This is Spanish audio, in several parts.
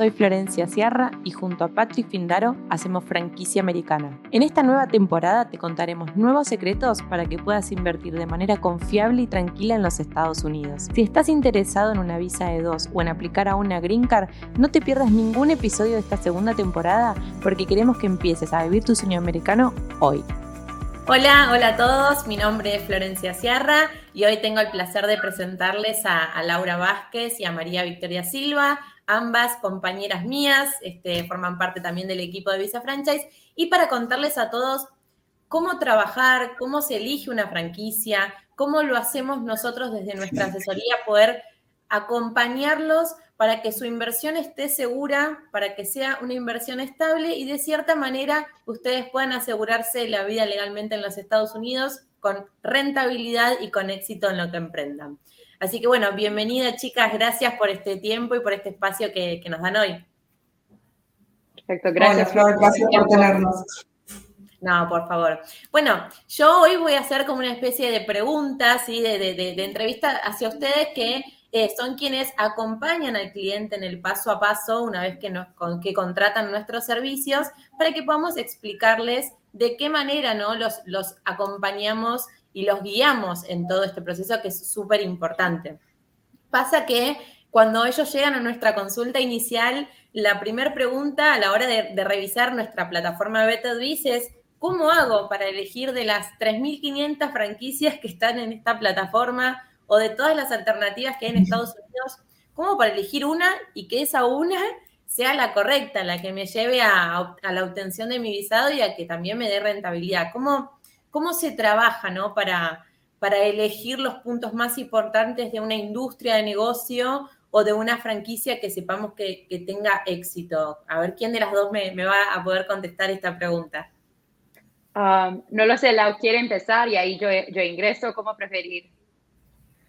soy Florencia Sierra y junto a Patrick Findaro hacemos franquicia americana. En esta nueva temporada te contaremos nuevos secretos para que puedas invertir de manera confiable y tranquila en los Estados Unidos. Si estás interesado en una visa de dos o en aplicar a una Green Card, no te pierdas ningún episodio de esta segunda temporada porque queremos que empieces a vivir tu sueño americano hoy. Hola, hola a todos, mi nombre es Florencia Sierra y hoy tengo el placer de presentarles a, Laura Vázquez y a María Victoria Silva, ambas compañeras mías, este, forman parte también del equipo de Visa Franchise, y para contarles a todos cómo trabajar, cómo se elige una franquicia, cómo lo hacemos nosotros desde nuestra asesoría, poder acompañarlos para que su inversión esté segura, para que sea una inversión estable y de cierta manera ustedes puedan asegurarse la vida legalmente en los Estados Unidos con rentabilidad y con éxito en lo que emprendan. Así que bueno, bienvenida chicas, gracias por este tiempo y por este espacio que, nos dan hoy. Perfecto, gracias. Flor, gracias por tenernos. No, por favor. Bueno, yo hoy voy a hacer como una especie de preguntas, y de, de entrevista hacia ustedes que eh, son quienes acompañan al cliente en el paso a paso una vez que, nos, que contratan nuestros servicios para que podamos explicarles de qué manera ¿no? los, los acompañamos y los guiamos en todo este proceso que es súper importante. Pasa que cuando ellos llegan a nuestra consulta inicial, la primera pregunta a la hora de, revisar nuestra plataforma BetterBiz es, ¿cómo hago para elegir de las 3.500 franquicias que están en esta plataforma? o de todas las alternativas que hay en Estados Unidos, como para elegir una y que esa una sea la correcta, la que me lleve a, la obtención de mi visado y a que también me dé rentabilidad. ¿Cómo, cómo se trabaja ¿no? para, para elegir los puntos más importantes de una industria de negocio o de una franquicia que sepamos que, tenga éxito? A ver, ¿quién de las dos me, va a poder contestar esta pregunta? Um, no lo sé, Lau quiere empezar y ahí yo, yo ingreso, como preferir.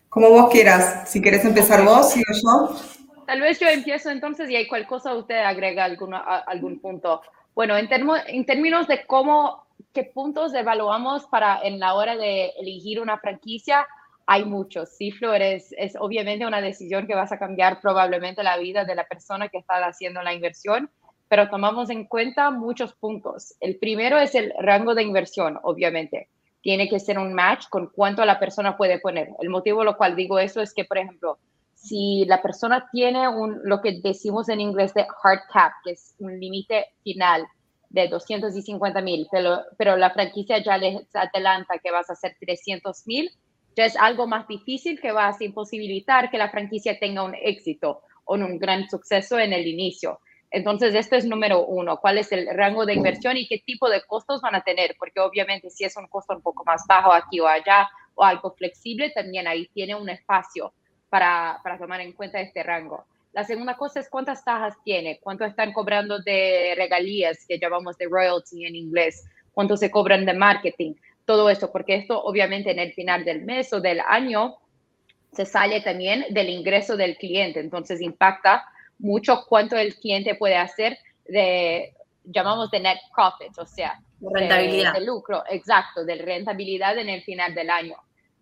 Como vos quieras. Si quieres empezar vos, sigo yo. Tal vez yo empiezo entonces y hay cualquier cosa usted agrega alguna, algún punto. Bueno, en, en términos de cómo, qué puntos evaluamos para en la hora de elegir una franquicia, hay muchos. Sí, Flores, es obviamente una decisión que vas a cambiar probablemente la vida de la persona que está haciendo la inversión, pero tomamos en cuenta muchos puntos. El primero es el rango de inversión, obviamente tiene que ser un match con cuánto la persona puede poner. El motivo por lo cual digo eso es que, por ejemplo, si la persona tiene un, lo que decimos en inglés de hard cap, que es un límite final de 250 mil, pero, pero la franquicia ya les adelanta que vas a hacer 300 mil, ya es algo más difícil que va a imposibilitar que la franquicia tenga un éxito o un gran suceso en el inicio. Entonces, esto es número uno, cuál es el rango de inversión y qué tipo de costos van a tener, porque obviamente si es un costo un poco más bajo aquí o allá o algo flexible, también ahí tiene un espacio para, para tomar en cuenta este rango. La segunda cosa es cuántas tajas tiene, cuánto están cobrando de regalías, que llamamos de royalty en inglés, cuánto se cobran de marketing, todo esto, porque esto obviamente en el final del mes o del año se sale también del ingreso del cliente, entonces impacta mucho cuánto el cliente puede hacer de, llamamos de net profit, o sea, rentabilidad. De, lucro, exacto, de rentabilidad en el final del año.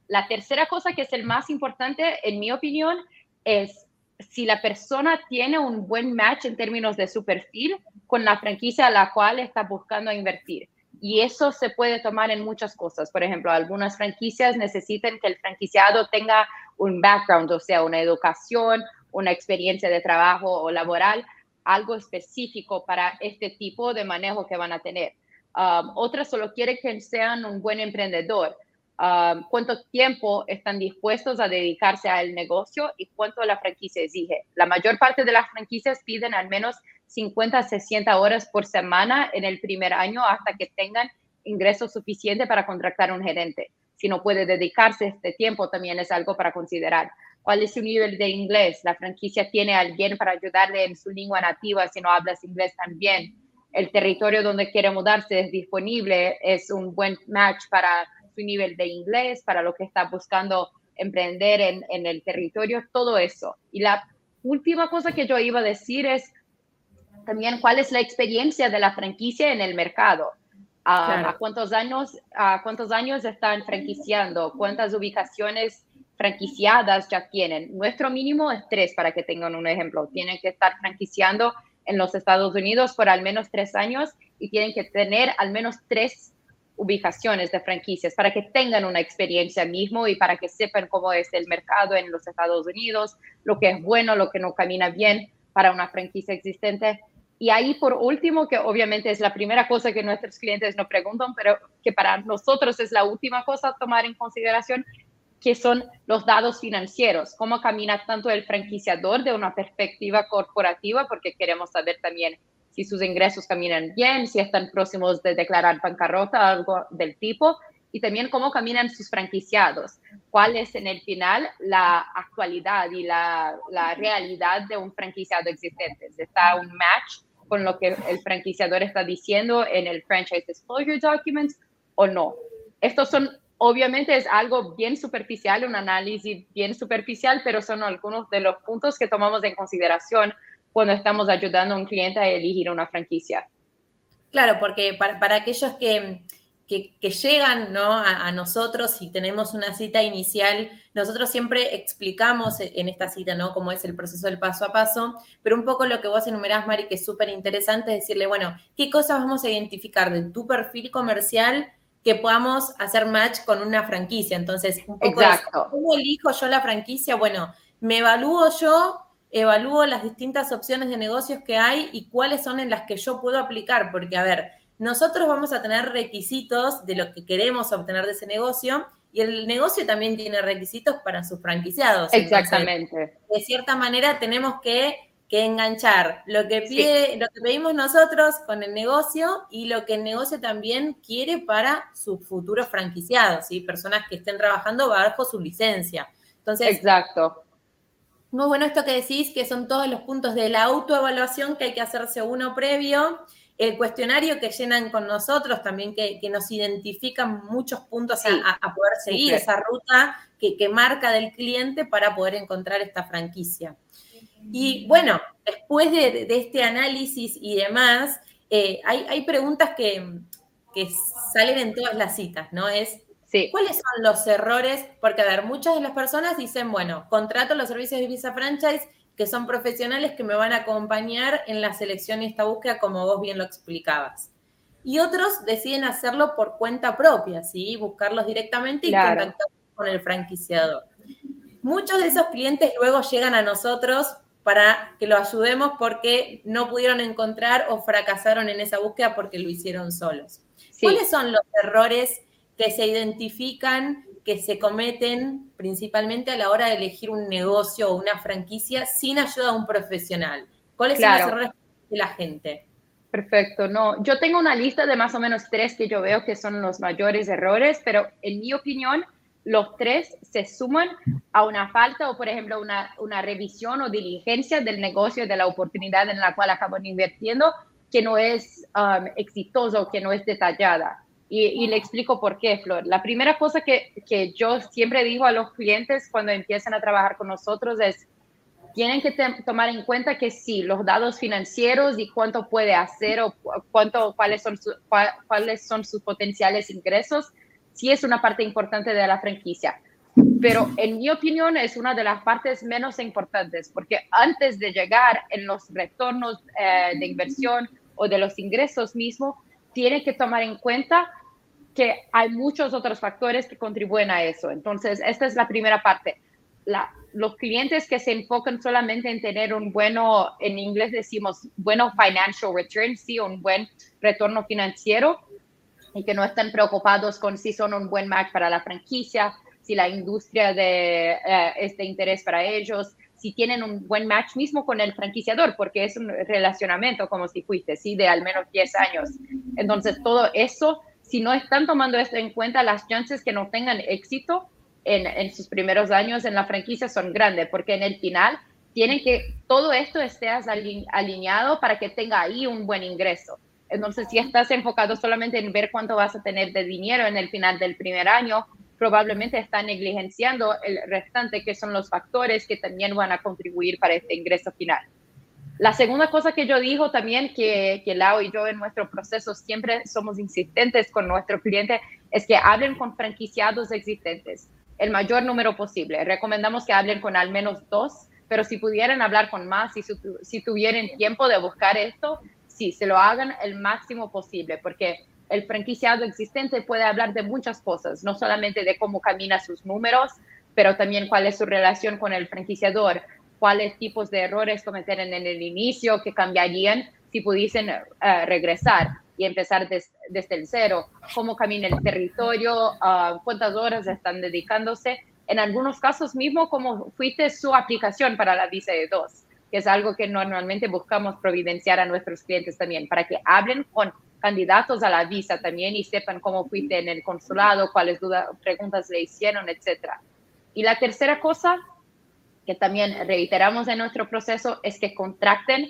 La tercera cosa que es el más importante, en mi opinión, es si la persona tiene un buen match en términos de su perfil con la franquicia a la cual está buscando invertir. Y eso se puede tomar en muchas cosas. Por ejemplo, algunas franquicias necesitan que el franquiciado tenga un background, o sea, una educación, una experiencia de trabajo o laboral, algo específico para este tipo de manejo que van a tener. Um, otras solo quieren que sean un buen emprendedor. Um, cuánto tiempo están dispuestos a dedicarse al negocio y cuánto la franquicia exige. La mayor parte de las franquicias piden al menos 50 60 horas por semana en el primer año hasta que tengan ingresos suficientes para contratar un gerente. Si no puede dedicarse este tiempo, también es algo para considerar cuál es su nivel de inglés. La franquicia tiene a alguien para ayudarle en su lengua nativa si no hablas inglés también. El territorio donde quiere mudarse es disponible, es un buen match para su nivel de inglés, para lo que está buscando emprender en, en el territorio, todo eso. Y la última cosa que yo iba a decir es también cuál es la experiencia de la franquicia en el mercado. ¿A, cuántos años, ¿A cuántos años están franquiciando? ¿Cuántas ubicaciones franquiciadas ya tienen. Nuestro mínimo es tres, para que tengan un ejemplo. Tienen que estar franquiciando en los Estados Unidos por al menos tres años y tienen que tener al menos tres ubicaciones de franquicias para que tengan una experiencia mismo y para que sepan cómo es el mercado en los Estados Unidos, lo que es bueno, lo que no camina bien para una franquicia existente. Y ahí, por último, que obviamente es la primera cosa que nuestros clientes nos preguntan, pero que para nosotros es la última cosa a tomar en consideración, que son los datos financieros, cómo camina tanto el franquiciador de una perspectiva corporativa, porque queremos saber también si sus ingresos caminan bien, si están próximos de declarar bancarrota, algo del tipo, y también cómo caminan sus franquiciados, cuál es en el final la actualidad y la, la realidad de un franquiciado existente. ¿Está un match con lo que el franquiciador está diciendo en el Franchise Disclosure Documents o no? Estos son, obviamente es algo bien superficial, un análisis bien superficial, pero son algunos de los puntos que tomamos en consideración cuando estamos ayudando a un cliente a elegir una franquicia. Claro, porque para, aquellos que, que, llegan ¿no? a, nosotros y tenemos una cita inicial, nosotros siempre explicamos en esta cita ¿no? cómo es el proceso del paso a paso, pero un poco lo que vos enumerás, Mari, que es súper interesante, es decirle, bueno, ¿qué cosas vamos a identificar de tu perfil comercial que podamos hacer match con una franquicia? Entonces, un poco Exacto. ¿cómo elijo yo la franquicia? Bueno, me evalúo yo evalúo las distintas opciones de negocios que hay y cuáles son en las que yo puedo aplicar, porque a ver, nosotros vamos a tener requisitos de lo que queremos obtener de ese negocio y el negocio también tiene requisitos para sus franquiciados. Exactamente. de cierta manera tenemos que, enganchar lo que, pide, lo que pedimos nosotros con el negocio y lo que el negocio también quiere para sus futuros franquiciados, ¿sí? personas que estén trabajando bajo su licencia. Entonces, Exacto muy bueno esto que decís, que son todos los puntos de la autoevaluación que hay que hacerse uno previo, el cuestionario que llenan con nosotros también, que, nos identifican muchos puntos a, poder seguir, esa ruta que, marca del cliente para poder encontrar esta franquicia. Y bueno, después de, este análisis y demás, eh, hay, preguntas que, que salen en todas las citas, ¿no? Es ¿Cuáles son los errores? Porque, a ver, muchas de las personas dicen, bueno, contrato los servicios de Visa Franchise que son profesionales que me van a acompañar en la selección y esta búsqueda, como vos bien lo explicabas. Y otros deciden hacerlo por cuenta propia, ¿sí? Buscarlos directamente y contactar con el franquiciador. Muchos de esos clientes luego llegan a nosotros para que lo ayudemos porque no pudieron encontrar o fracasaron en esa búsqueda porque lo hicieron solos. ¿Cuáles son los errores que se identifican, que se cometen principalmente a la hora de elegir un negocio o una franquicia sin ayuda de un profesional. ¿Cuáles son los errores de la gente? Perfecto, no, yo tengo una lista de más o menos tres que yo veo que son los mayores errores, pero en mi opinión, los tres se suman a una falta o, por ejemplo, una, una revisión o diligencia del negocio, de la oportunidad en la cual acaban invirtiendo, que no es um, exitoso, que no es detallada. Y, le explico por qué, Flor. La primera cosa que, que, yo siempre digo a los clientes cuando empiezan a trabajar con nosotros es, tienen que tomar en cuenta que sí, los datos financieros y cuánto puede hacer o cuánto, cuáles, son cuáles son sus potenciales ingresos, sí es una parte importante de la franquicia. Pero en mi opinión es una de las partes menos importantes, porque antes de llegar en los retornos eh, de inversión o de los ingresos mismos, tiene que tomar en cuenta que hay muchos otros factores que contribuyen a eso. Entonces, esta es la primera parte. La, los clientes que se enfocan solamente en tener un bueno, en inglés decimos, bueno financial return, sí, un buen retorno financiero, y que no están preocupados con si son un buen match para la franquicia, si la industria de, eh, es de interés para ellos, si tienen un buen match mismo con el franquiciador, porque es un relacionamiento como si fuiste, sí, de al menos 10 años. Entonces, todo eso si no están tomando esto en cuenta, las chances que no tengan éxito en, sus primeros años en la franquicia son grandes, porque en el final tienen que todo esto esté alineado para que tenga ahí un buen ingreso. Entonces, si estás enfocado solamente en ver cuánto vas a tener de dinero en el final del primer año, probablemente están negligenciando el restante, que son los factores que también van a contribuir para este ingreso final. La segunda cosa que yo digo también, que, que Lau y yo en nuestro proceso siempre somos insistentes con nuestro cliente, es que hablen con franquiciados existentes. el mayor número posible. Recomendamos que hablen con al menos dos, pero si pudieran hablar con más, si, si tuvieran tiempo de buscar esto, sí, se lo hagan el máximo posible, porque el franquiciado existente puede hablar de muchas cosas, no solamente de cómo camina sus números, pero también cuál es su relación con el franquiciador, cuáles tipos de errores cometer en el inicio que cambiarían si pudiesen eh, regresar y empezar desde el cero, cómo camina el territorio, uh, cuántas horas están dedicándose. En algunos casos mismo, cómo fuiste su aplicación para la visa de dos, que es algo que normalmente buscamos providenciar a nuestros clientes también, para que hablen con candidatos a la visa también y sepan cómo fuiste en el consulado, cuáles dudas, preguntas le hicieron, etcétera. Y la tercera cosa que también reiteramos en nuestro proceso es que contracten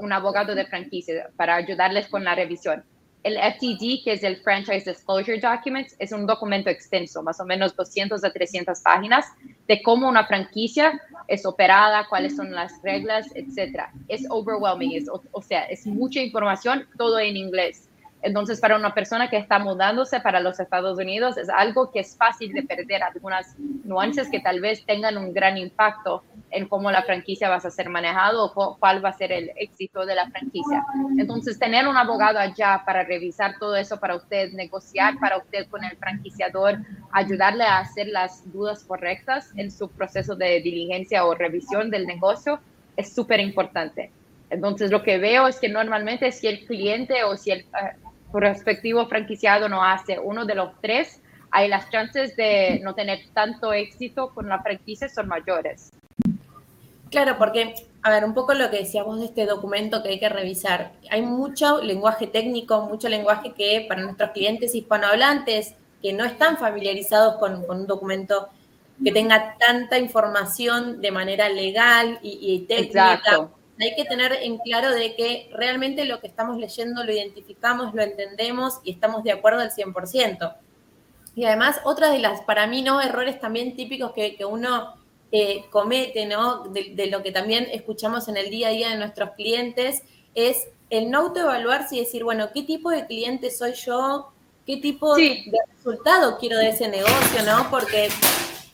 un abogado de franquicia para ayudarles con la revisión. El FTD, que es el Franchise Disclosure Documents, es un documento extenso, más o menos 200 a 300 páginas, de cómo una franquicia es operada, cuáles son las reglas, etc. Es overwhelming, es, o sea, es mucha información, todo en inglés. Entonces, para una persona que está mudándose para los Estados Unidos, es algo que es fácil de perder algunas nuances que tal vez tengan un gran impacto en cómo la franquicia va a ser manejado o cuál va a ser el éxito de la franquicia. Entonces, tener un abogado allá para revisar todo eso para usted, negociar para usted con el franquiciador, ayudarle a hacer las dudas correctas en su proceso de diligencia o revisión del negocio, es súper importante. Entonces, lo que veo es que normalmente si el cliente o si el eh, respectivo franquiciado no hace uno de los tres, hay las chances de no tener tanto éxito con la franquicia son mayores. Claro, porque, a ver, un poco lo que decíamos de este documento que hay que revisar. Hay mucho lenguaje técnico, mucho lenguaje que para nuestros clientes hispanohablantes que no están familiarizados con, un documento que tenga tanta información de manera legal y, y técnica. Exacto hay que tener en claro de que realmente lo que estamos leyendo lo identificamos, lo entendemos y estamos de acuerdo al 100%. Y además, otra de las, para mí, ¿no? Errores también típicos que, uno eh, comete, ¿no? De, lo que también escuchamos en el día a día de nuestros clientes, es el no autoevaluarse y decir, bueno, ¿qué tipo de cliente soy yo? ¿Qué tipo de resultado quiero de ese negocio, no? Porque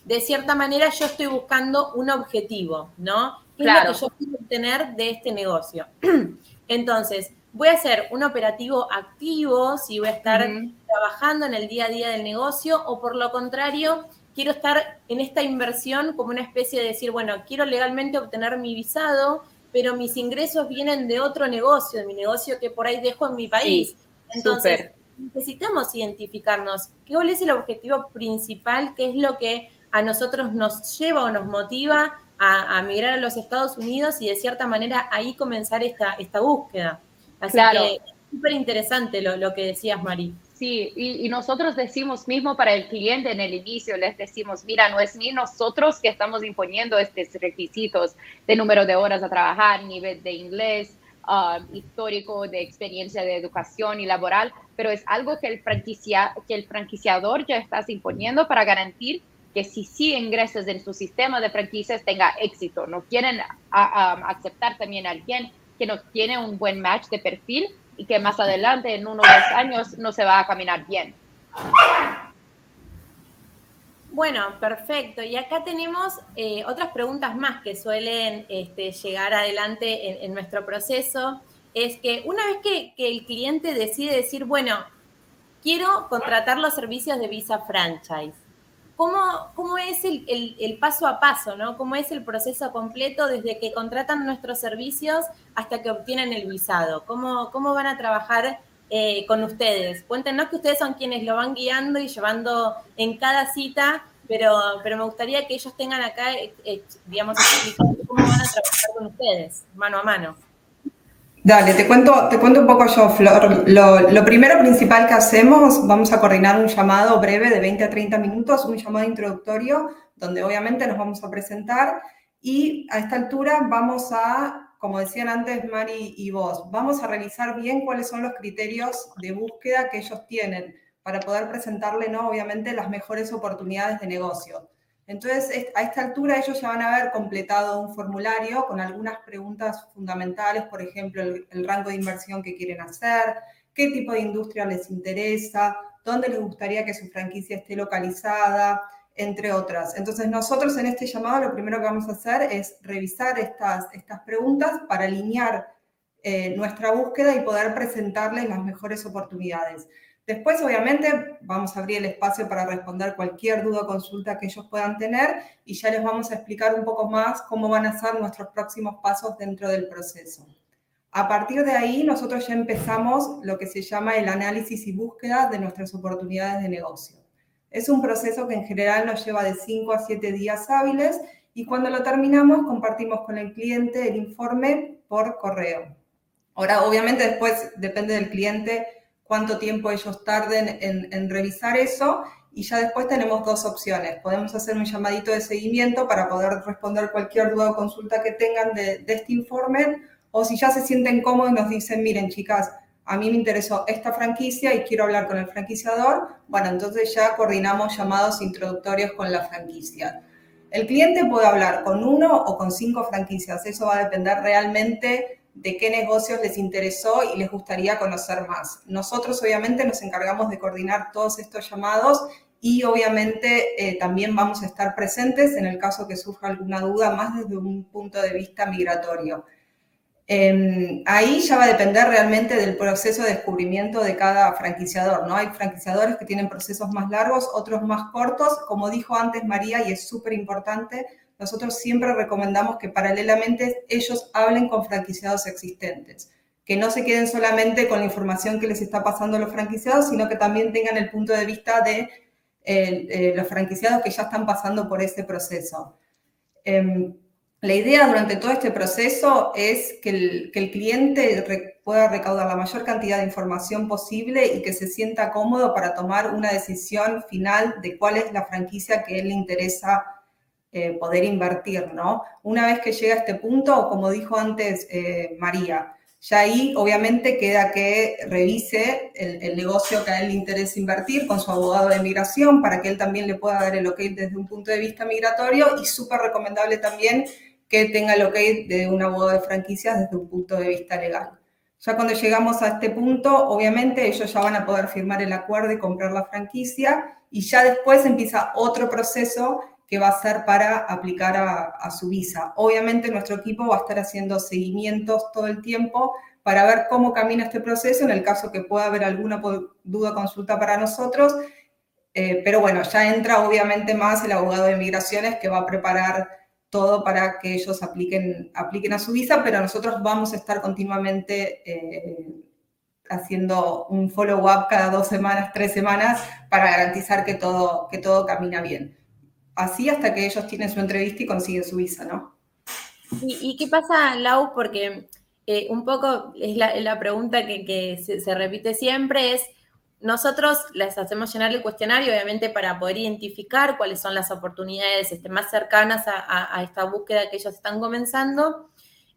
de cierta manera yo estoy buscando un objetivo, ¿no? Claro. es lo que yo quiero obtener de este negocio? Entonces, voy a ser un operativo activo, si voy a estar trabajando en el día a día del negocio, o por lo contrario, quiero estar en esta inversión como una especie de decir, bueno, quiero legalmente obtener mi visado, pero mis ingresos vienen de otro negocio, de mi negocio que por ahí dejo en mi país. Entonces, necesitamos identificarnos cuál es el objetivo principal, qué es lo que a nosotros nos lleva o nos motiva a, migrar a los Estados Unidos y de cierta manera ahí comenzar esta, esta búsqueda. Así claro. que súper interesante lo, lo, que decías, Mari. Sí, y, nosotros decimos mismo para el cliente en el inicio, les decimos, mira, no es ni nosotros que estamos imponiendo estos requisitos de número de horas a trabajar, nivel de inglés, um, histórico, de experiencia de educación y laboral, pero es algo que el, franquicia, que el franquiciador ya está imponiendo para garantizar que si sí ingresas en su sistema de franquicias tenga éxito. No quieren aceptar también a alguien que no tiene un buen match de perfil y que más adelante, en uno o dos años, no se va a caminar bien. Bueno, perfecto. Y acá tenemos eh, otras preguntas más que suelen este, llegar adelante en, nuestro proceso. Es que una vez que el cliente decide decir, bueno, quiero contratar los servicios de Visa Franchise, ¿Cómo, cómo es el, paso a paso, ¿no? ¿Cómo es el proceso completo desde que contratan nuestros servicios hasta que obtienen el visado? ¿Cómo, cómo van a trabajar eh, con ustedes? Cuéntenos que ustedes son quienes lo van guiando y llevando en cada cita, pero, pero me gustaría que ellos tengan acá, eh, eh, digamos, cómo van a trabajar con ustedes, mano a mano. Dale, te cuento, te cuento un poco yo, Flor. Lo, primero principal que hacemos, vamos a coordinar un llamado breve de 20 a 30 minutos, un llamado introductorio, donde obviamente nos vamos a presentar y a esta altura vamos a, como decían antes Mari y vos, vamos a revisar bien cuáles son los criterios de búsqueda que ellos tienen para poder presentarle, ¿no? obviamente, las mejores oportunidades de negocio. Entonces, a esta altura ellos ya van a haber completado un formulario con algunas preguntas fundamentales, por ejemplo, el, rango de inversión que quieren hacer, qué tipo de industria les interesa, dónde les gustaría que su franquicia esté localizada, entre otras. Entonces nosotros en este llamado lo primero que vamos a hacer es revisar estas, estas preguntas para alinear eh, nuestra búsqueda y poder presentarles las mejores oportunidades. Después, obviamente, vamos a abrir el espacio para responder cualquier duda o consulta que ellos puedan tener y ya les vamos a explicar un poco más cómo van a ser nuestros próximos pasos dentro del proceso. A partir de ahí, nosotros ya empezamos lo que se llama el análisis y búsqueda de nuestras oportunidades de negocio. Es un proceso que en general nos lleva de 5 a 7 días hábiles y cuando lo terminamos compartimos con el cliente el informe por correo. Ahora, obviamente después depende del cliente cuánto tiempo ellos tarden en, revisar eso y ya después tenemos dos opciones. Podemos hacer un llamadito de seguimiento para poder responder cualquier duda o consulta que tengan de, este informe o si ya se sienten cómodos y nos dicen, miren chicas, a mí me interesó esta franquicia y quiero hablar con el franquiciador, bueno, entonces ya coordinamos llamados introductorios con la franquicia. El cliente puede hablar con uno o con cinco franquicias, eso va a depender realmente de qué negocios les interesó y les gustaría conocer más. Nosotros obviamente nos encargamos de coordinar todos estos llamados y obviamente eh, también vamos a estar presentes en el caso que surja alguna duda más desde un punto de vista migratorio. Em, ahí ya va a depender realmente del proceso de descubrimiento de cada franquiciador, ¿no? Hay franquiciadores que tienen procesos más largos, otros más cortos. Como dijo antes María, y es súper importante, nosotros siempre recomendamos que paralelamente ellos hablen con franquiciados existentes, que no se queden solamente con la información que les está pasando a los franquiciados, sino que también tengan el punto de vista de eh, los franquiciados que ya están pasando por ese proceso. Em, la idea durante todo este proceso es que el, cliente pueda recaudar la mayor cantidad de información posible y que se sienta cómodo para tomar una decisión final de cuál es la franquicia que él le interesa eh, poder invertir, ¿no? Una vez que llega a este punto, como dijo antes eh, María, ya ahí obviamente queda que revise el, el, negocio que a él le interesa invertir con su abogado de migración para que él también le pueda dar el ok desde un punto de vista migratorio y súper recomendable también que tenga el ok de un abogado de franquicias desde un punto de vista legal. Ya cuando llegamos a este punto, obviamente ellos ya van a poder firmar el acuerdo y comprar la franquicia y ya después empieza otro proceso que va a ser para aplicar a, su visa. Obviamente nuestro equipo va a estar haciendo seguimientos todo el tiempo para ver cómo camina este proceso en el caso que pueda haber alguna duda consulta para nosotros. Eh, pero bueno, ya entra obviamente más el abogado de migraciones que va a preparar todo para que ellos apliquen, apliquen a su visa, pero nosotros vamos a estar continuamente eh, haciendo un follow-up cada dos semanas, tres semanas, para garantizar que todo, que todo camina bien. Así hasta que ellos tienen su entrevista y consiguen su visa, ¿no? ¿Y, qué pasa, Lau? Porque eh, un poco es la, pregunta que, se, repite siempre, es nosotros les hacemos llenar el cuestionario, obviamente, para poder identificar cuáles son las oportunidades este, más cercanas a, esta búsqueda que ellos están comenzando.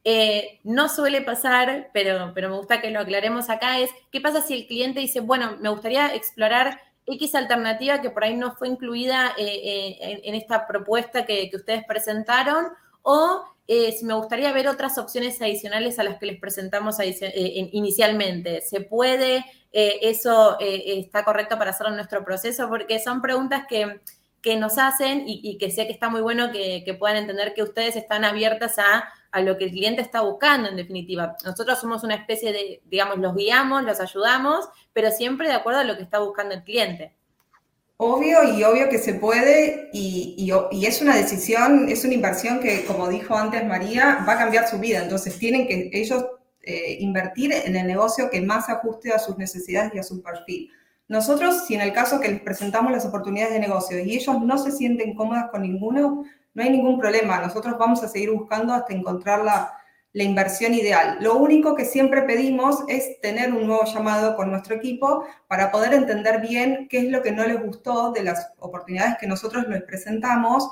Eh, no suele pasar, pero, pero me gusta que lo aclaremos acá, es qué pasa si el cliente dice, bueno, me gustaría explorar X alternativa que por ahí no fue incluida eh, eh, en, esta propuesta que, que ustedes presentaron, o si me gustaría ver otras opciones adicionales a las que les presentamos inicialmente. ¿Se puede eh, eso eh, está correcto para hacerlo en nuestro proceso, porque son preguntas que, nos hacen y, que sé que está muy bueno que, puedan entender que ustedes están abiertas a, a, lo que el cliente está buscando, en definitiva. Nosotros somos una especie de, digamos, los guiamos, los ayudamos, pero siempre de acuerdo a lo que está buscando el cliente. Obvio y obvio que se puede y, y, es una decisión, es una inversión que, como dijo antes María, va a cambiar su vida. Entonces tienen que ellos eh, invertir en el negocio que más ajuste a sus necesidades y a su perfil. Nosotros, si en el caso que les presentamos las oportunidades de negocio y ellos no se sienten cómodas con ninguno, no hay ningún problema. Nosotros vamos a seguir buscando hasta encontrar la, la inversión ideal. Lo único que siempre pedimos es tener un nuevo llamado con nuestro equipo para poder entender bien qué es lo que no les gustó de las oportunidades que nosotros les presentamos,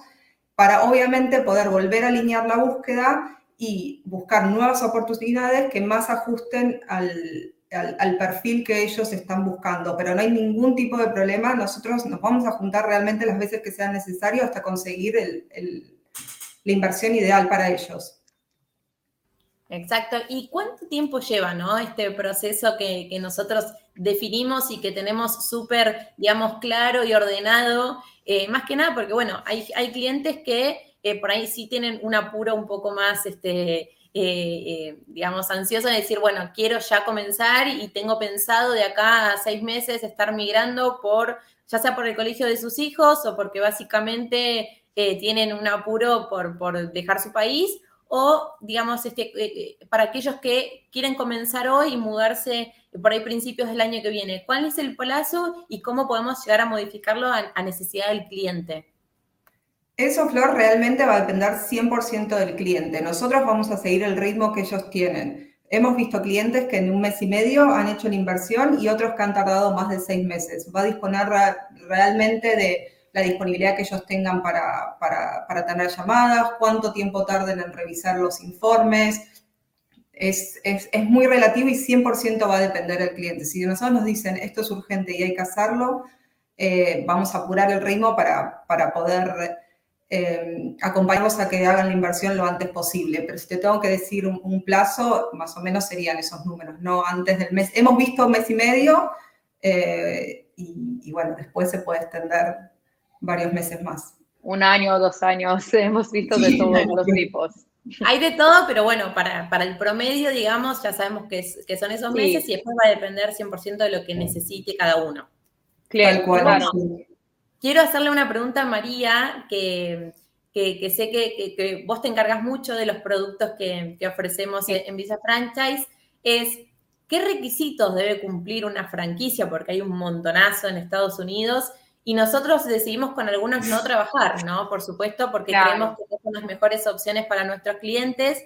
para obviamente poder volver a alinear la búsqueda y buscar nuevas oportunidades que más ajusten al, al, perfil que ellos están buscando. Pero no hay ningún tipo de problema. Nosotros nos vamos a juntar realmente las veces que sea necesario hasta conseguir el, la inversión ideal para ellos. Exacto. ¿Y cuánto tiempo lleva, no? Este proceso que, nosotros definimos y que tenemos súper, digamos, claro y ordenado. Eh, más que nada porque, bueno, hay, hay clientes que eh, por ahí sí tienen un apuro un poco más, este, eh, digamos, ansioso de decir, bueno, quiero ya comenzar y tengo pensado de acá a seis meses estar migrando por, ya sea por el colegio de sus hijos o porque básicamente tienen un apuro por, por dejar su país o, digamos, este, eh, para aquellos que quieren comenzar hoy y mudarse por ahí principios del año que viene, ¿cuál es el plazo y cómo podemos llegar a modificarlo a, necesidad del cliente? Eso, Flor, realmente va a depender 100% del cliente. Nosotros vamos a seguir el ritmo que ellos tienen. Hemos visto clientes que en un mes y medio han hecho la inversión y otros que han tardado más de seis meses. Va a disponer realmente de la disponibilidad que ellos tengan para, para, tener llamadas, cuánto tiempo tarden en revisar los informes. Es, es, es muy relativo y 100% va a depender del cliente. Si nosotros nos dicen esto es urgente y hay que hacerlo, eh, vamos a apurar el ritmo para, para poder eh, acompañarlos a que hagan la inversión lo antes posible. Pero si te tengo que decir un, plazo, más o menos serían esos números, no antes del mes. Hemos visto un mes y medio eh, y, y, bueno, después se puede extender varios meses más. Un año, o dos años, hemos visto de todos los tipos. Hay de todo, pero bueno, para, para el promedio, digamos, ya sabemos que, que son esos meses y después va a depender 100% de lo que necesite cada uno. Claro, Quiero hacerle una pregunta a María, que, que, sé que, vos te encargas mucho de los productos que, ofrecemos en Visa Franchise, es qué requisitos debe cumplir una franquicia, porque hay un montonazo en Estados Unidos y nosotros decidimos con algunos no trabajar, ¿no? Por supuesto, porque creemos que son las mejores opciones para nuestros clientes.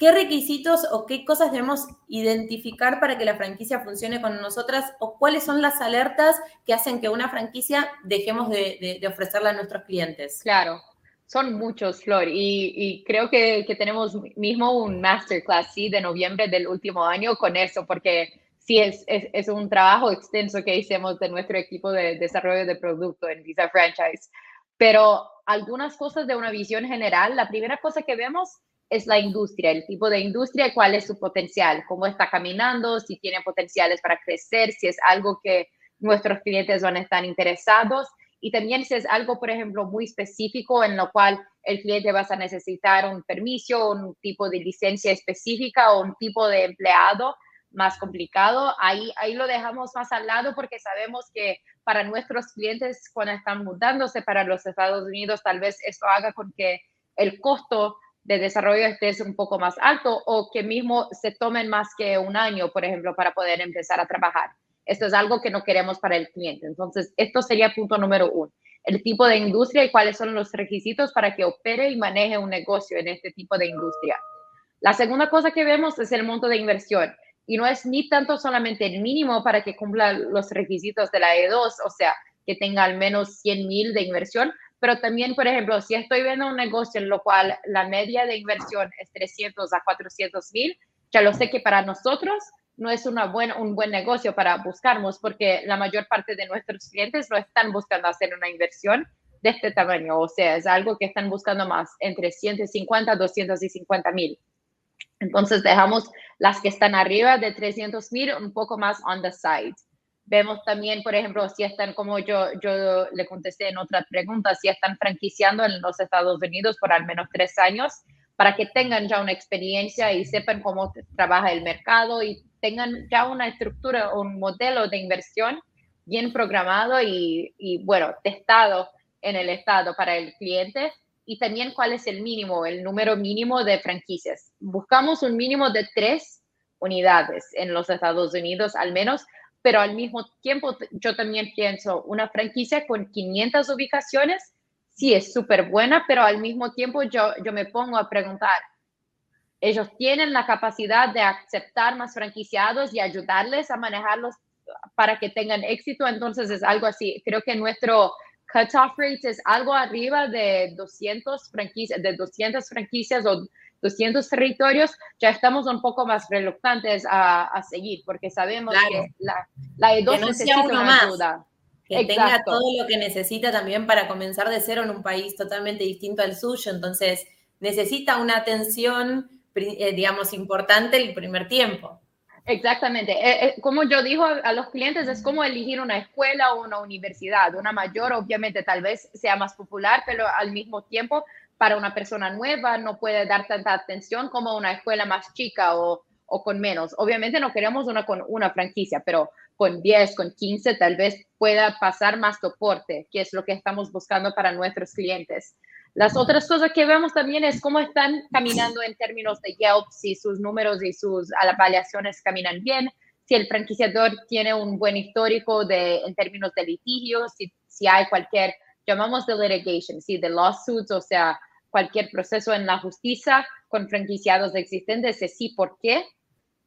¿Qué requisitos o qué cosas debemos identificar para que la franquicia funcione con nosotras? ¿O cuáles son las alertas que hacen que una franquicia dejemos de, ofrecerla a nuestros clientes? Claro, son muchos, Flor, y, creo que, que, tenemos mismo un masterclass, ¿sí? De noviembre del último año con eso, porque sí es, es, es, un trabajo extenso que hicimos de nuestro equipo de desarrollo de producto en Visa Franchise. Pero algunas cosas de una visión general, la primera cosa que vemos es la industria, el tipo de industria, cuál es su potencial, cómo está caminando, si tiene potenciales para crecer, si es algo que nuestros clientes van a estar interesados. Y también si es algo, por ejemplo, muy específico en lo cual el cliente va a necesitar un permiso, un tipo de licencia específica o un tipo de empleado más complicado, ahí, ahí lo dejamos más al lado porque sabemos que para nuestros clientes cuando están mudándose para los Estados Unidos, tal vez esto haga con que el costo de desarrollo esté un poco más alto o que mismo se tomen más que un año, por ejemplo, para poder empezar a trabajar. Esto es algo que no queremos para el cliente. Entonces, esto sería punto número uno. El tipo de industria y cuáles son los requisitos para que opere y maneje un negocio en este tipo de industria. La segunda cosa que vemos es el monto de inversión y no es ni tanto solamente el mínimo para que cumpla los requisitos de la E2, o sea, que tenga al menos 100 mil de inversión, pero también, por ejemplo, si estoy viendo un negocio en lo cual la media de inversión es 300 a 400 mil, ya lo sé que para nosotros no es una un buen negocio para buscarnos porque la mayor parte de nuestros clientes no están buscando hacer una inversión de este tamaño, o sea, es algo que están buscando más entre 150 a 250 mil. Entonces dejamos las que están arriba de 300 mil un poco más on the side. Vemos también, por ejemplo, si están, como yo, yo le contesté en otra pregunta, si están franquiciando en los Estados Unidos por al menos tres años, para que tengan ya una experiencia y sepan cómo trabaja el mercado y tengan ya una estructura, un modelo de inversión bien programado y, y bueno, testado en el estado para el cliente y también cuál es el mínimo, el número mínimo de franquicias. Buscamos un mínimo de tres unidades en los Estados Unidos al menos, pero al mismo tiempo yo también pienso una franquicia con 500 ubicaciones, sí es súper buena, pero al mismo tiempo yo, yo me pongo a preguntar, ellos tienen la capacidad de aceptar más franquiciados y ayudarles a manejarlos para que tengan éxito, entonces es algo así. Creo que nuestro cutoff rate es algo arriba de 200 franquicias, de 200 franquicias o 200 territorios, ya estamos un poco más reluctantes a, seguir, porque sabemos que la, la E2 necesita una ayuda. Que tenga todo lo que necesita también para comenzar de cero en un país totalmente distinto al suyo. Entonces, necesita una atención eh, digamos, importante el primer tiempo. Exactamente. Eh, eh, como yo digo a los clientes, es como elegir una escuela o una universidad. Una mayor, obviamente, tal vez sea más popular, pero al mismo tiempo, para una persona nueva no puede dar tanta atención como una escuela más chica o, o con menos. Obviamente no queremos una con una franquicia, pero con 10, con 15, tal vez pueda pasar más soporte, que es lo que estamos buscando para nuestros clientes. Las otras cosas que vemos también es cómo están caminando en términos de Yelp, si sus números y sus evaluaciones caminan bien, si el franquiciador tiene un buen histórico de, en términos de litigios, si, si hay cualquier, llamamos de litigation, si de lawsuits, o sea, cualquier proceso en la justicia con franquiciados existentes, de sí, por qué.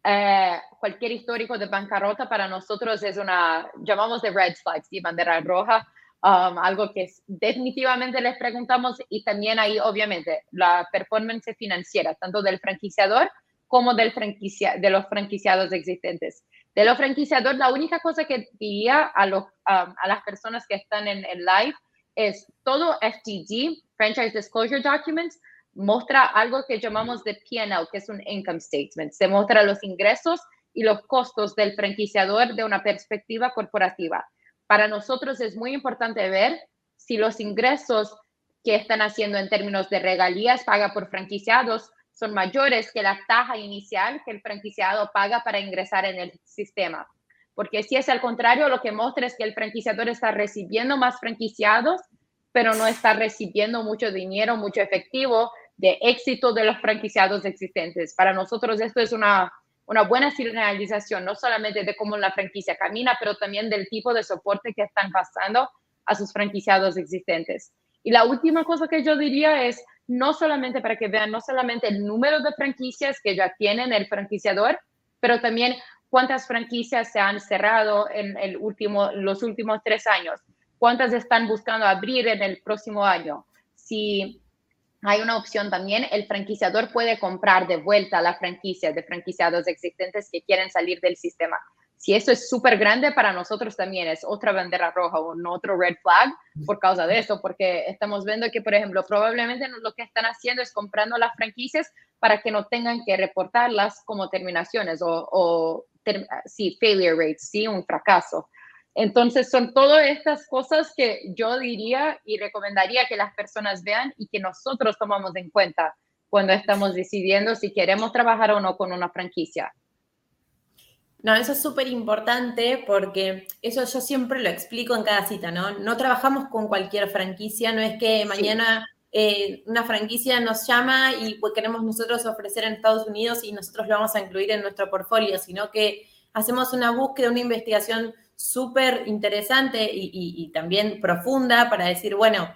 Eh, cualquier histórico de bancarrota para nosotros es una, llamamos de red flags, y bandera roja, Um, algo que definitivamente les preguntamos y también ahí obviamente la performance financiera, tanto del franquiciador como del franquicia, de los franquiciados existentes. De los franquiciadores, la única cosa que diría a, los, um, a las personas que están en el live es todo FTD, Franchise Disclosure Documents, muestra algo que llamamos de P&L, que es un income statement. Se muestra los ingresos y los costos del franquiciador de una perspectiva corporativa para nosotros es muy importante ver si los ingresos que están haciendo en términos de regalías paga por franquiciados son mayores que la tasa inicial que el franquiciado paga para ingresar en el sistema. Porque si es al contrario, lo que muestra es que el franquiciador está recibiendo más franquiciados, pero no está recibiendo mucho dinero, mucho efectivo de éxito de los franquiciados existentes. Para nosotros esto es una una buena señalización, no solamente de cómo la franquicia camina, pero también del tipo de soporte que están pasando a sus franquiciados existentes. Y la última cosa que yo diría es, no solamente para que vean, no solamente el número de franquicias que ya tienen el franquiciador, pero también cuántas franquicias se han cerrado en el último, los últimos tres años, cuántas están buscando abrir en el próximo año. Si hay una opción también, el franquiciador puede comprar de vuelta la franquicia de franquiciados existentes que quieren salir del sistema. Si eso es súper grande, para nosotros también es otra bandera roja o otro red flag por causa de eso, porque estamos viendo que, por ejemplo, probablemente lo que están haciendo es comprando las franquicias para que no tengan que reportarlas como terminaciones o, o sí, failure rates, sí, un fracaso. Entonces, son todas estas cosas que yo diría y recomendaría que las personas vean y que nosotros tomamos en cuenta cuando estamos decidiendo si queremos trabajar o no con una franquicia. No, eso es súper importante porque eso yo siempre lo explico en cada cita, ¿no? No trabajamos con cualquier franquicia, no es que mañana eh, una franquicia nos llama y pues queremos nosotros ofrecer en Estados Unidos y nosotros lo vamos a incluir en nuestro portfolio, sino que hacemos una búsqueda, una investigación súper interesante y, también profunda para decir, bueno,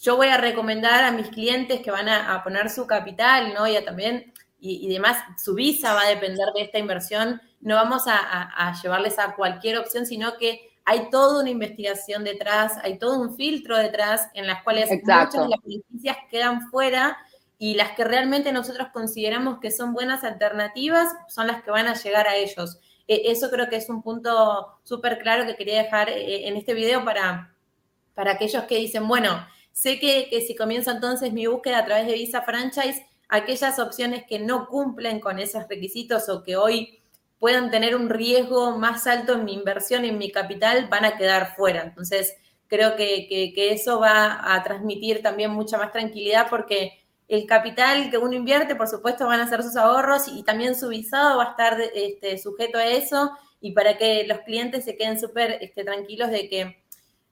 yo voy a recomendar a mis clientes que van a, poner su capital, ¿no? Y también, y, demás, su visa va a depender de esta inversión. No vamos a, llevarles a cualquier opción, sino que hay toda una investigación detrás, hay todo un filtro detrás en las cuales muchas de las franquicias quedan fuera y las que realmente nosotros consideramos que son buenas alternativas son las que van a llegar a ellos. E, eso creo que es un punto súper claro que quería dejar eh, en este video para, para aquellos que dicen, bueno, sé que, que si comienzo entonces mi búsqueda a través de Visa Franchise, aquellas opciones que no cumplen con esos requisitos o que hoy puedan tener un riesgo más alto en mi inversión, en mi capital, van a quedar fuera. Entonces, creo que, que, eso va a transmitir también mucha más tranquilidad porque el capital que uno invierte, por supuesto, van a ser sus ahorros y también su visado va a estar este, sujeto a eso y para que los clientes se queden súper este, tranquilos de que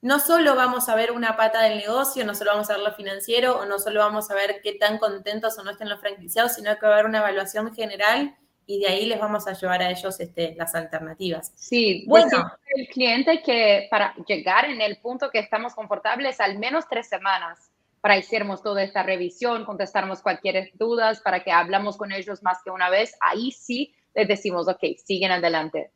no solo vamos a ver una pata del negocio, no solo vamos a ver lo financiero o no solo vamos a ver qué tan contentos o no estén los franquiciados, sino que va a haber una evaluación general y de ahí les vamos a llevar a ellos este, las alternativas. Sí, bueno, el cliente que para llegar en el punto que estamos confortables al menos tres semanas para hicimos toda esta revisión, contestarnos cualquier dudas, para que hablamos con ellos más que una vez, ahí sí les decimos, ok, siguen adelante.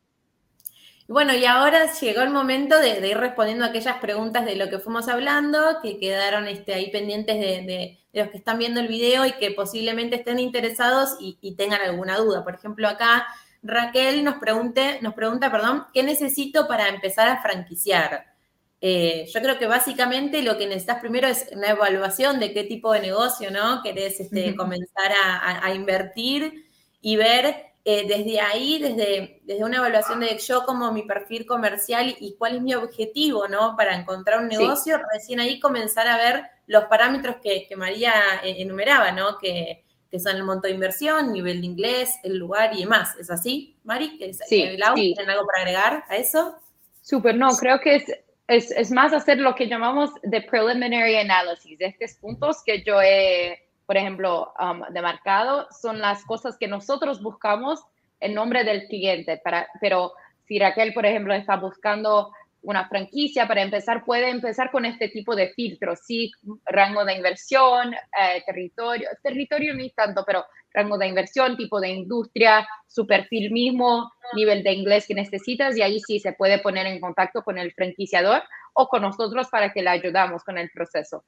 Bueno, y ahora llegó el momento de, ir respondiendo a aquellas preguntas de lo que fuimos hablando, que quedaron este, ahí pendientes de, los que están viendo el video y que posiblemente estén interesados y, y tengan alguna duda. Por ejemplo, acá Raquel nos, pregunte, nos pregunta, perdón, ¿qué necesito para empezar a franquiciar? Eh, yo creo que básicamente lo que necesitas primero es una evaluación de qué tipo de negocio, ¿no? Querés este, comenzar a, invertir y ver eh, desde ahí, desde, desde una evaluación de yo como mi perfil comercial y cuál es mi objetivo, ¿no? Para encontrar un negocio, recién ahí comenzar a ver los parámetros que, María eh, enumeraba, ¿no? Que, que, son el monto de inversión, nivel de inglés, el lugar y demás. ¿Es así, Mari? Sí, ¿Tienen algo para agregar a eso? Súper, no, creo que es es, es, más hacer lo que llamamos de preliminary analysis. Estos puntos que yo he, por ejemplo, um, demarcado son las cosas que nosotros buscamos en nombre del cliente. Para, pero si Raquel, por ejemplo, está buscando una franquicia, para empezar, puede empezar con este tipo de filtros, sí, rango de inversión, eh, territorio, territorio ni tanto, pero rango de inversión, tipo de industria, su perfil mismo, nivel de inglés que necesitas y ahí sí se puede poner en contacto con el franquiciador o con nosotros para que le ayudamos con el proceso.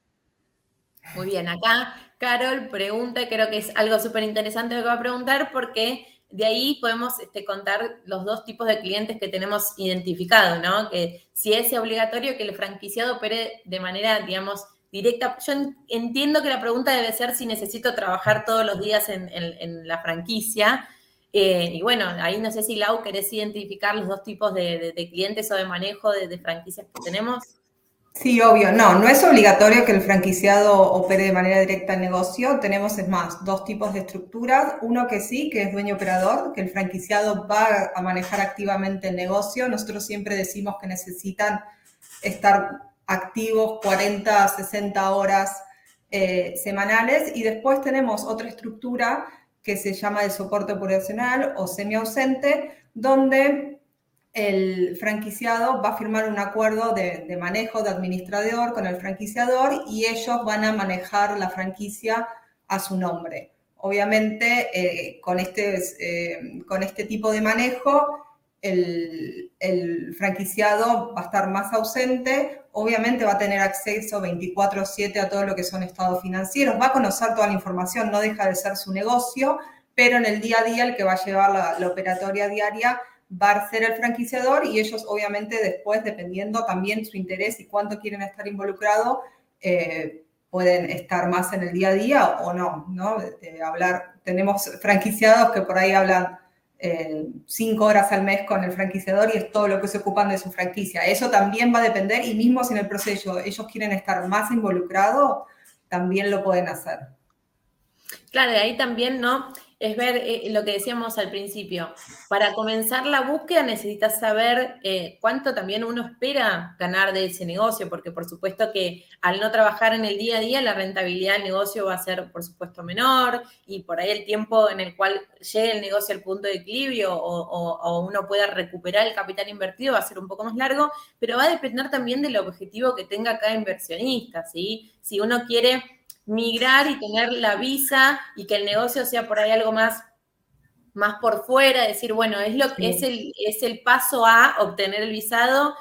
Muy bien, acá Carol pregunta, creo que es algo súper interesante lo que va a preguntar porque de ahí podemos este, contar los dos tipos de clientes que tenemos identificados, ¿no? Que si es obligatorio que el franquiciado opere de manera, digamos, directa. Yo entiendo que la pregunta debe ser si necesito trabajar todos los días en, la franquicia. Eh, y bueno, ahí no sé si Lau querés identificar los dos tipos de, clientes o de manejo de, franquicias que tenemos. Sí, obvio. No, no es obligatorio que el franquiciado opere de manera directa el negocio. Tenemos, es más, dos tipos de estructuras. Uno que sí, que es dueño operador, que el franquiciado va a manejar activamente el negocio. Nosotros siempre decimos que necesitan estar activos 40, 60 horas eh, semanales y después tenemos otra estructura que se llama de soporte operacional o semi-ausente, donde el franquiciado va a firmar un acuerdo de, manejo de administrador con el franquiciador y ellos van a manejar la franquicia a su nombre. Obviamente, eh, con, este, eh, con este tipo de manejo, el, franquiciado va a estar más ausente, obviamente va a tener acceso 24/7 a todo lo que son estados financieros, va a conocer toda la información, no deja de ser su negocio, pero en el día a día el que va a llevar la, operatoria diaria va a ser el franquiciador y ellos obviamente después, dependiendo también su interés y cuánto quieren estar involucrados, eh, pueden estar más en el día a día o no, ¿no? hablar, tenemos franquiciados que por ahí hablan eh, cinco horas al mes con el franquiciador y es todo lo que se ocupan de su franquicia. Eso también va a depender y mismo si en el proceso ellos quieren estar más involucrados, también lo pueden hacer. Claro, de ahí también, ¿no? Es ver eh, lo que decíamos al principio. Para comenzar la búsqueda necesitas saber eh, cuánto también uno espera ganar de ese negocio, porque por supuesto que al no trabajar en el día a día, la rentabilidad del negocio va a ser, por supuesto, menor y por ahí el tiempo en el cual llegue el negocio al punto de equilibrio o, uno pueda recuperar el capital invertido va a ser un poco más largo, pero va a depender también del objetivo que tenga cada inversionista, ¿sí? Si uno quiere migrar y tener la visa y que el negocio sea por ahí algo más, más por fuera, decir, bueno, es, lo, es, el, es el paso a obtener el visado,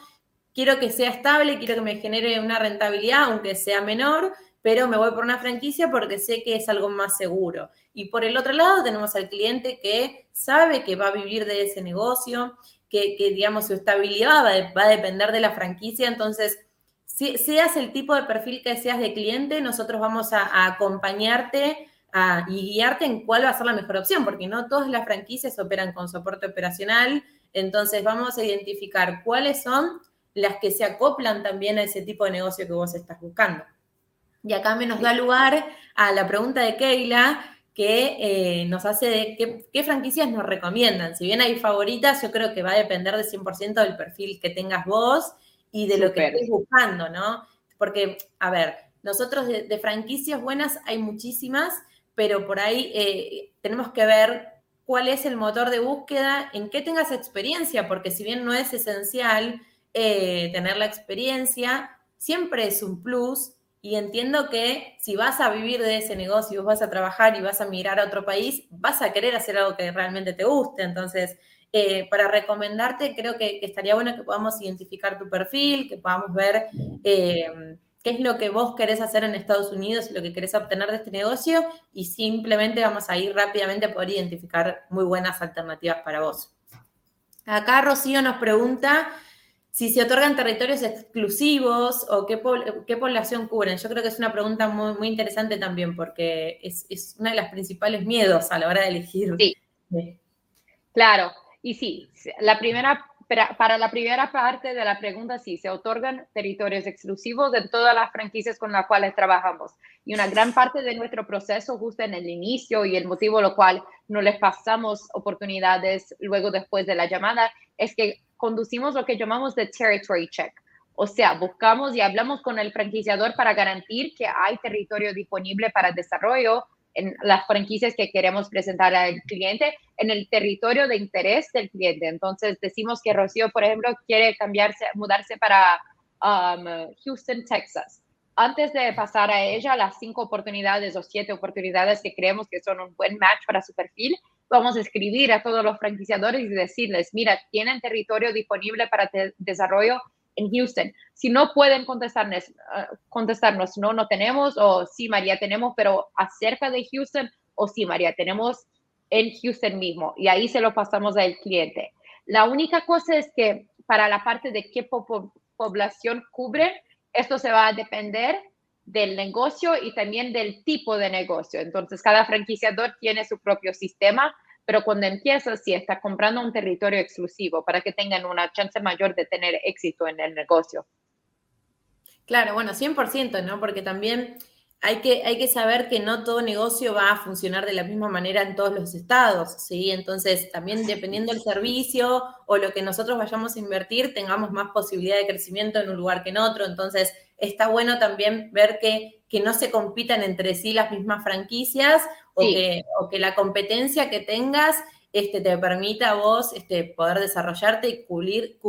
quiero que sea estable, quiero que me genere una rentabilidad, aunque sea menor, pero me voy por una franquicia porque sé que es algo más seguro. Y por el otro lado tenemos al cliente que sabe que va a vivir de ese negocio, que, digamos, su estabilidad va, va a depender de la franquicia, entonces si, seas el tipo de perfil que seas de cliente, nosotros vamos a, acompañarte y guiarte en cuál va a ser la mejor opción, porque no todas las franquicias operan con soporte operacional, entonces vamos a identificar cuáles son las que se acoplan también a ese tipo de negocio que vos estás buscando. Y acá me nos da lugar a la pregunta de Keila, que eh, nos hace de qué, qué, franquicias nos recomiendan. Si bien hay favoritas, yo creo que va a depender de 100% del perfil que tengas vos y de lo que estés buscando, ¿no? Porque, a ver, nosotros de, franquicias buenas hay muchísimas, pero por ahí eh, tenemos que ver cuál es el motor de búsqueda, en qué tengas experiencia, porque si bien no es esencial eh, tener la experiencia, siempre es un plus y entiendo que si vas a vivir de ese negocio, vas a trabajar y vas a migrar a otro país, vas a querer hacer algo que realmente te guste. Entonces, eh, para recomendarte, creo que, estaría bueno que podamos identificar tu perfil, que podamos ver eh, qué es lo que vos querés hacer en Estados Unidos lo que querés obtener de este negocio y simplemente vamos a ir rápidamente a poder identificar muy buenas alternativas para vos. Acá Rocío nos pregunta si se otorgan territorios exclusivos o qué, qué, población cubren. Yo creo que es una pregunta muy, muy interesante también porque es, es uno de los principales miedos a la hora de elegir. Sí. Claro, y sí, la primera, para la primera parte de la pregunta, sí, se otorgan territorios exclusivos de todas las franquicias con las cuales trabajamos. Y una gran parte de nuestro proceso, justo en el inicio y el motivo lo cual no les pasamos oportunidades luego después de la llamada, es que conducimos lo que llamamos de territory check. O sea, buscamos y hablamos con el franquiciador para garantir que hay territorio disponible para desarrollo en las franquicias que queremos presentar al cliente en el territorio de interés del cliente. Entonces, decimos que Rocío, por ejemplo, quiere cambiarse, mudarse para um, Houston, Texas. Antes de pasar a ella las cinco oportunidades o siete oportunidades que creemos que son un buen match para su perfil, vamos a escribir a todos los franquiciadores y decirles, mira, tienen territorio disponible para desarrollo en Houston. Si no pueden contestarnos, uh, contestarnos, no, no tenemos, o sí, María, tenemos, pero acerca de Houston, o sí, María, tenemos en Houston mismo. Y ahí se lo pasamos al cliente. La única cosa es que para la parte de qué población cubre, esto se va a depender del negocio y también del tipo de negocio. Entonces, cada franquiciador tiene su propio sistema, pero cuando empiezas, sí, está comprando un territorio exclusivo para que tengan una chance mayor de tener éxito en el negocio. Claro, bueno, 100%, ¿no? Porque también hay que, hay que saber que no todo negocio va a funcionar de la misma manera en todos los estados, ¿sí? Entonces, también dependiendo del servicio o lo que nosotros vayamos a invertir, tengamos más posibilidad de crecimiento en un lugar que en otro. Entonces, está bueno también ver que, que no se compitan entre sí las mismas franquicias o, que, o que la competencia que tengas este, te permita a vos este, poder desarrollarte y cubrir,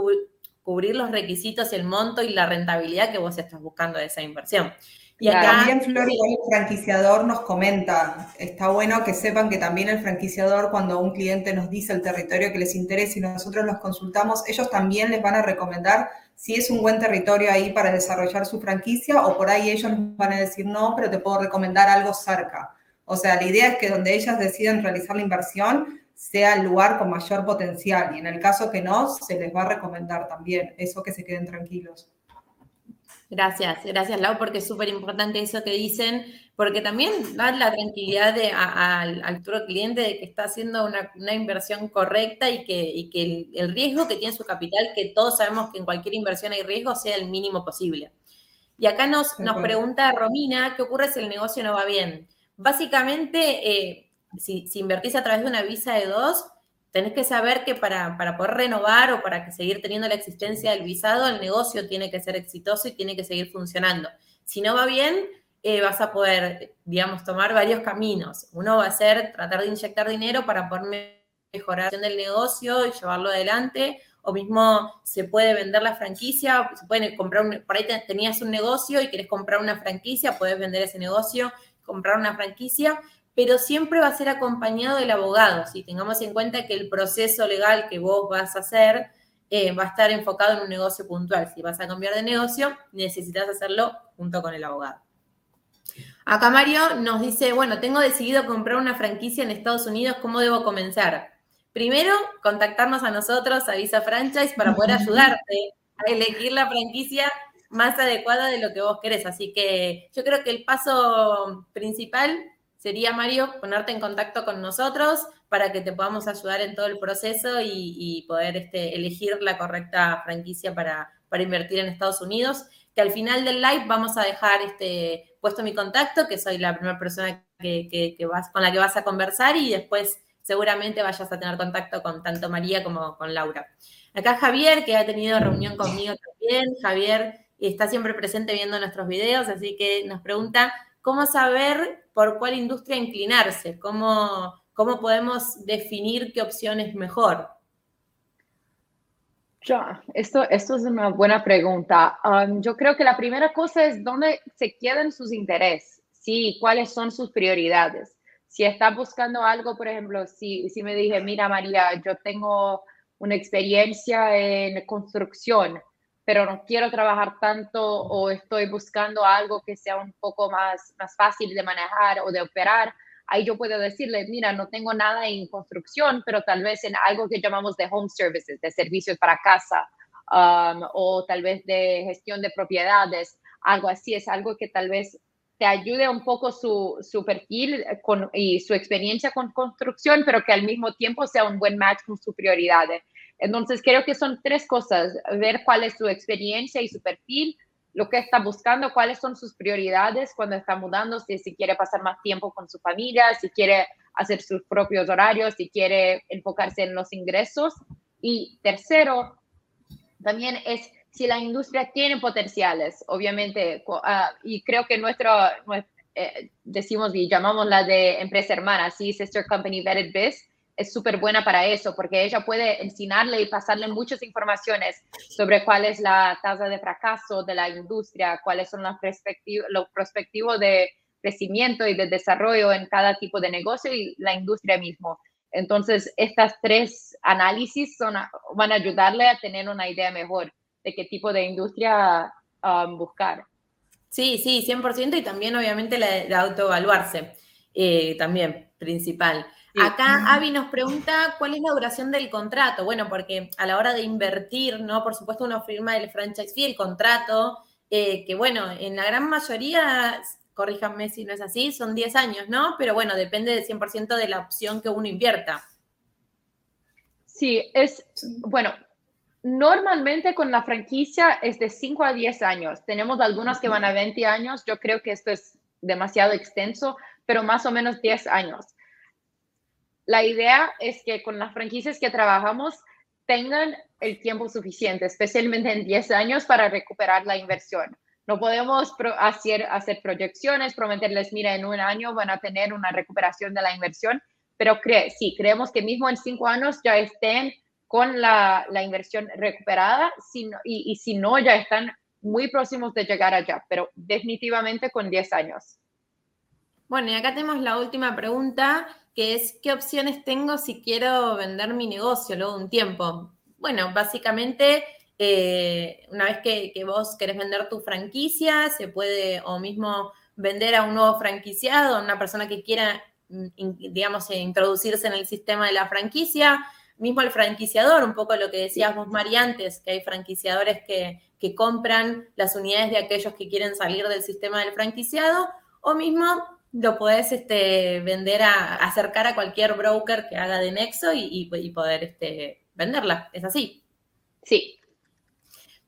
cubrir los requisitos, el monto y la rentabilidad que vos estás buscando de esa inversión. Y También Flor, el franquiciador nos comenta, está bueno que sepan que también el franquiciador, cuando un cliente nos dice el territorio que les interesa y nosotros los consultamos, ellos también les van a recomendar si es un buen territorio ahí para desarrollar su franquicia o por ahí ellos nos van a decir no, pero te puedo recomendar algo cerca. O sea, la idea es que donde ellas deciden realizar la inversión sea el lugar con mayor potencial y en el caso que no, se les va a recomendar también, eso que se queden tranquilos. Gracias, gracias Lau, porque es súper importante eso que dicen, porque también da la tranquilidad al, al cliente de que está haciendo una, inversión correcta y que, que el, riesgo que tiene su capital, que todos sabemos que en cualquier inversión hay riesgo, sea el mínimo posible. Y acá nos, nos pregunta Romina, ¿qué ocurre si el negocio no va bien? Básicamente, eh, si, invertís a través de una visa de dos, tenés que saber que para, poder renovar o para que seguir teniendo la existencia del visado, el negocio tiene que ser exitoso y tiene que seguir funcionando. Si no va bien, eh, vas a poder, digamos, tomar varios caminos. Uno va a ser tratar de inyectar dinero para poder mejorar el negocio y llevarlo adelante, o mismo se puede vender la franquicia, se puede comprar, por ahí tenías un negocio y quieres comprar una franquicia, puedes vender ese negocio, comprar una franquicia, pero siempre va a ser acompañado del abogado. Si tengamos en cuenta que el proceso legal que vos vas a hacer eh, va a estar enfocado en un negocio puntual. Si vas a cambiar de negocio, necesitas hacerlo junto con el abogado. Acá Mario nos dice, bueno, tengo decidido comprar una franquicia en Estados Unidos, ¿cómo debo comenzar? Primero, contactarnos a nosotros, a Visa Franchise, para poder ayudarte a elegir la franquicia más adecuada de lo que vos querés. Así que yo creo que el paso principal sería, Mario, ponerte en contacto con nosotros para que te podamos ayudar en todo el proceso y, poder este, elegir la correcta franquicia para, invertir en Estados Unidos. Que al final del live vamos a dejar este, puesto mi contacto, que soy la primera persona con la que vas a conversar y después seguramente vayas a tener contacto con tanto María como con Laura. Acá Javier, que ha tenido reunión conmigo también. Javier está siempre presente viendo nuestros videos, así que nos pregunta cómo saber por cuál industria inclinarse, cómo, cómo podemos definir qué opción es mejor. Ya, esto, esto es una buena pregunta. Um, yo creo que la primera cosa es dónde se quedan sus intereses, sí, cuáles son sus prioridades. Si está buscando algo, por ejemplo, si, si me dije, mira María, yo tengo una experiencia en construcción, pero no quiero trabajar tanto o estoy buscando algo que sea un poco más, más fácil de manejar o de operar, ahí yo puedo decirle, mira, no tengo nada en construcción, pero tal vez en algo que llamamos de home services, de servicios para casa, um, o tal vez de gestión de propiedades, algo así, es algo que tal vez te ayude un poco su, su perfil con, y su experiencia con construcción, pero que al mismo tiempo sea un buen match con sus prioridades. Entonces, creo que son tres cosas, ver cuál es su experiencia y su perfil, lo que está buscando, cuáles son sus prioridades cuando está mudando, si, si quiere pasar más tiempo con su familia, si quiere hacer sus propios horarios, si quiere enfocarse en los ingresos. Y tercero, también es si la industria tiene potenciales, obviamente, ah, y creo que nuestro, eh, decimos y llamamos la de empresa hermana, sí, Sister Company Vetted Biz, es súper buena para eso, porque ella puede enseñarle y pasarle muchas informaciones sobre cuál es la tasa de fracaso de la industria, cuáles son los perspectivos, prospectivos de crecimiento y de desarrollo en cada tipo de negocio y la industria mismo. Entonces, estas tres análisis son, van a ayudarle a tener una idea mejor de qué tipo de industria um, buscar. Sí, sí, 100% y también obviamente la, autoevaluarse, eh, también principal. Acá Avi nos pregunta cuál es la duración del contrato. Bueno, porque a la hora de invertir, ¿no? Por supuesto, uno firma el franchise fee, el contrato, eh, que bueno, en la gran mayoría, corríjanme si no es así, son 10 años, ¿no? Pero bueno, depende del 100% de la opción que uno invierta. Sí, es, bueno, Normalmente con la franquicia es de 5 a 10 años. Tenemos algunas que van a 20 años. Yo creo que esto es demasiado extenso, pero más o menos 10 años. La idea es que con las franquicias que trabajamos tengan el tiempo suficiente, especialmente en 10 años, para recuperar la inversión. No podemos hacer, proyecciones, prometerles, mira, en un año van a tener una recuperación de la inversión, pero cree, sí, creemos que mismo en 5 años ya estén con la, la inversión recuperada y, y, si no, ya están muy próximos de llegar allá, pero definitivamente con 10 años. Bueno, y acá tenemos la última pregunta, que es, ¿qué opciones tengo si quiero vender mi negocio luego de un tiempo? Bueno, básicamente, eh, una vez que, que, vos querés vender tu franquicia, se puede o mismo vender a un nuevo franquiciado, a una persona que quiera, mm, digamos, introducirse en el sistema de la franquicia, mismo el franquiciador, un poco lo que decías vos, Mari, antes, que hay franquiciadores que, compran las unidades de aquellos que quieren salir del sistema del franquiciado, o mismo lo podés este, vender a, acercar a cualquier broker que haga de nexo y, poder este, venderla. ¿Es así? Sí.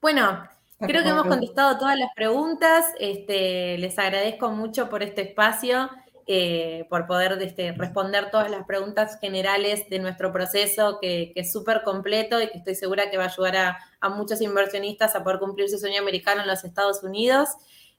Bueno, creo que hemos contestado todas las preguntas. Este, les agradezco mucho por este espacio. Eh, por poder este, responder todas las preguntas generales de nuestro proceso, que, es súper completo y que estoy segura que va a ayudar a, muchos inversionistas a poder cumplir su sueño americano en los Estados Unidos.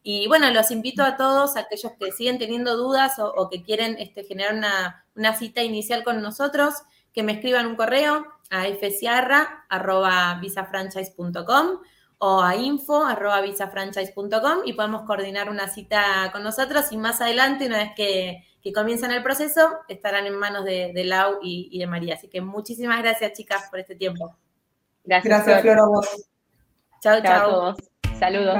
Y bueno, los invito a todos, aquellos que siguen teniendo dudas o, que quieren este, generar una, una, cita inicial con nosotros, que me escriban un correo a fciarra.visafranchise.com o a info.visafranchise.com y podemos coordinar una cita con nosotros y más adelante, una vez que, que comienzan el proceso, estarán en manos de, Lau y, de María. Así que muchísimas gracias, chicas, por este tiempo. Gracias, gracias Flor, a vos. Chao, chao. Saludos.